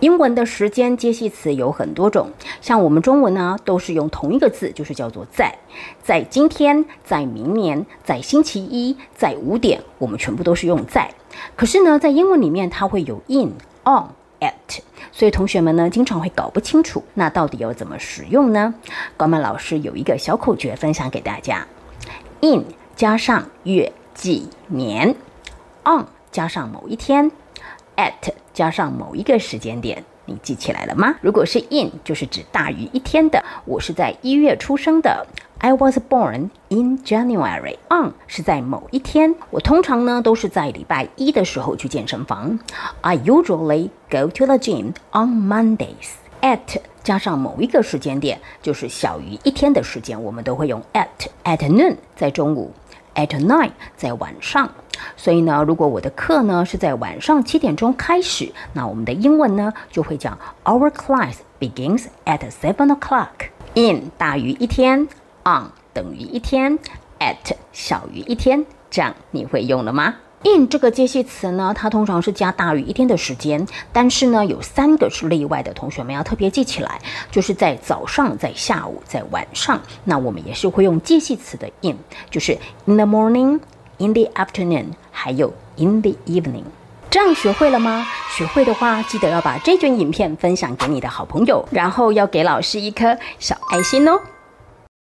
英文的时间接系词有很多种，像我们中文呢，都是用同一个字，就是叫做在，在今天，在明年，在星期一，在五点，我们全部都是用在。可是呢，在英文里面，它会有 in、on、at，所以同学们呢，经常会搞不清楚，那到底要怎么使用呢？高曼老师有一个小口诀分享给大家：in 加上月、季、年；on 加上某一天。At 加上某一个时间点，你记起来了吗？如果是 in，就是指大于一天的。我是在一月出生的，I was born in January。on 是在某一天，我通常呢都是在礼拜一的时候去健身房。I usually go to the gym on Mondays。at 加上某一个时间点，就是小于一天的时间，我们都会用 at。at noon 在中午，at nine，在晚上。所以呢，如果我的课呢是在晚上七点钟开始，那我们的英文呢就会讲 Our class begins at seven o'clock. In 大于一天，on 等于一天，at 小于一天，这样你会用了吗？In 这个介系词呢，它通常是加大于一天的时间，但是呢有三个是例外的，同学们要特别记起来，就是在早上、在下午、在晚上，那我们也是会用介系词的 in，就是 in the morning。In the afternoon，还有 in the evening，这样学会了吗？学会的话，记得要把这卷影片分享给你的好朋友，然后要给老师一颗小爱心哦。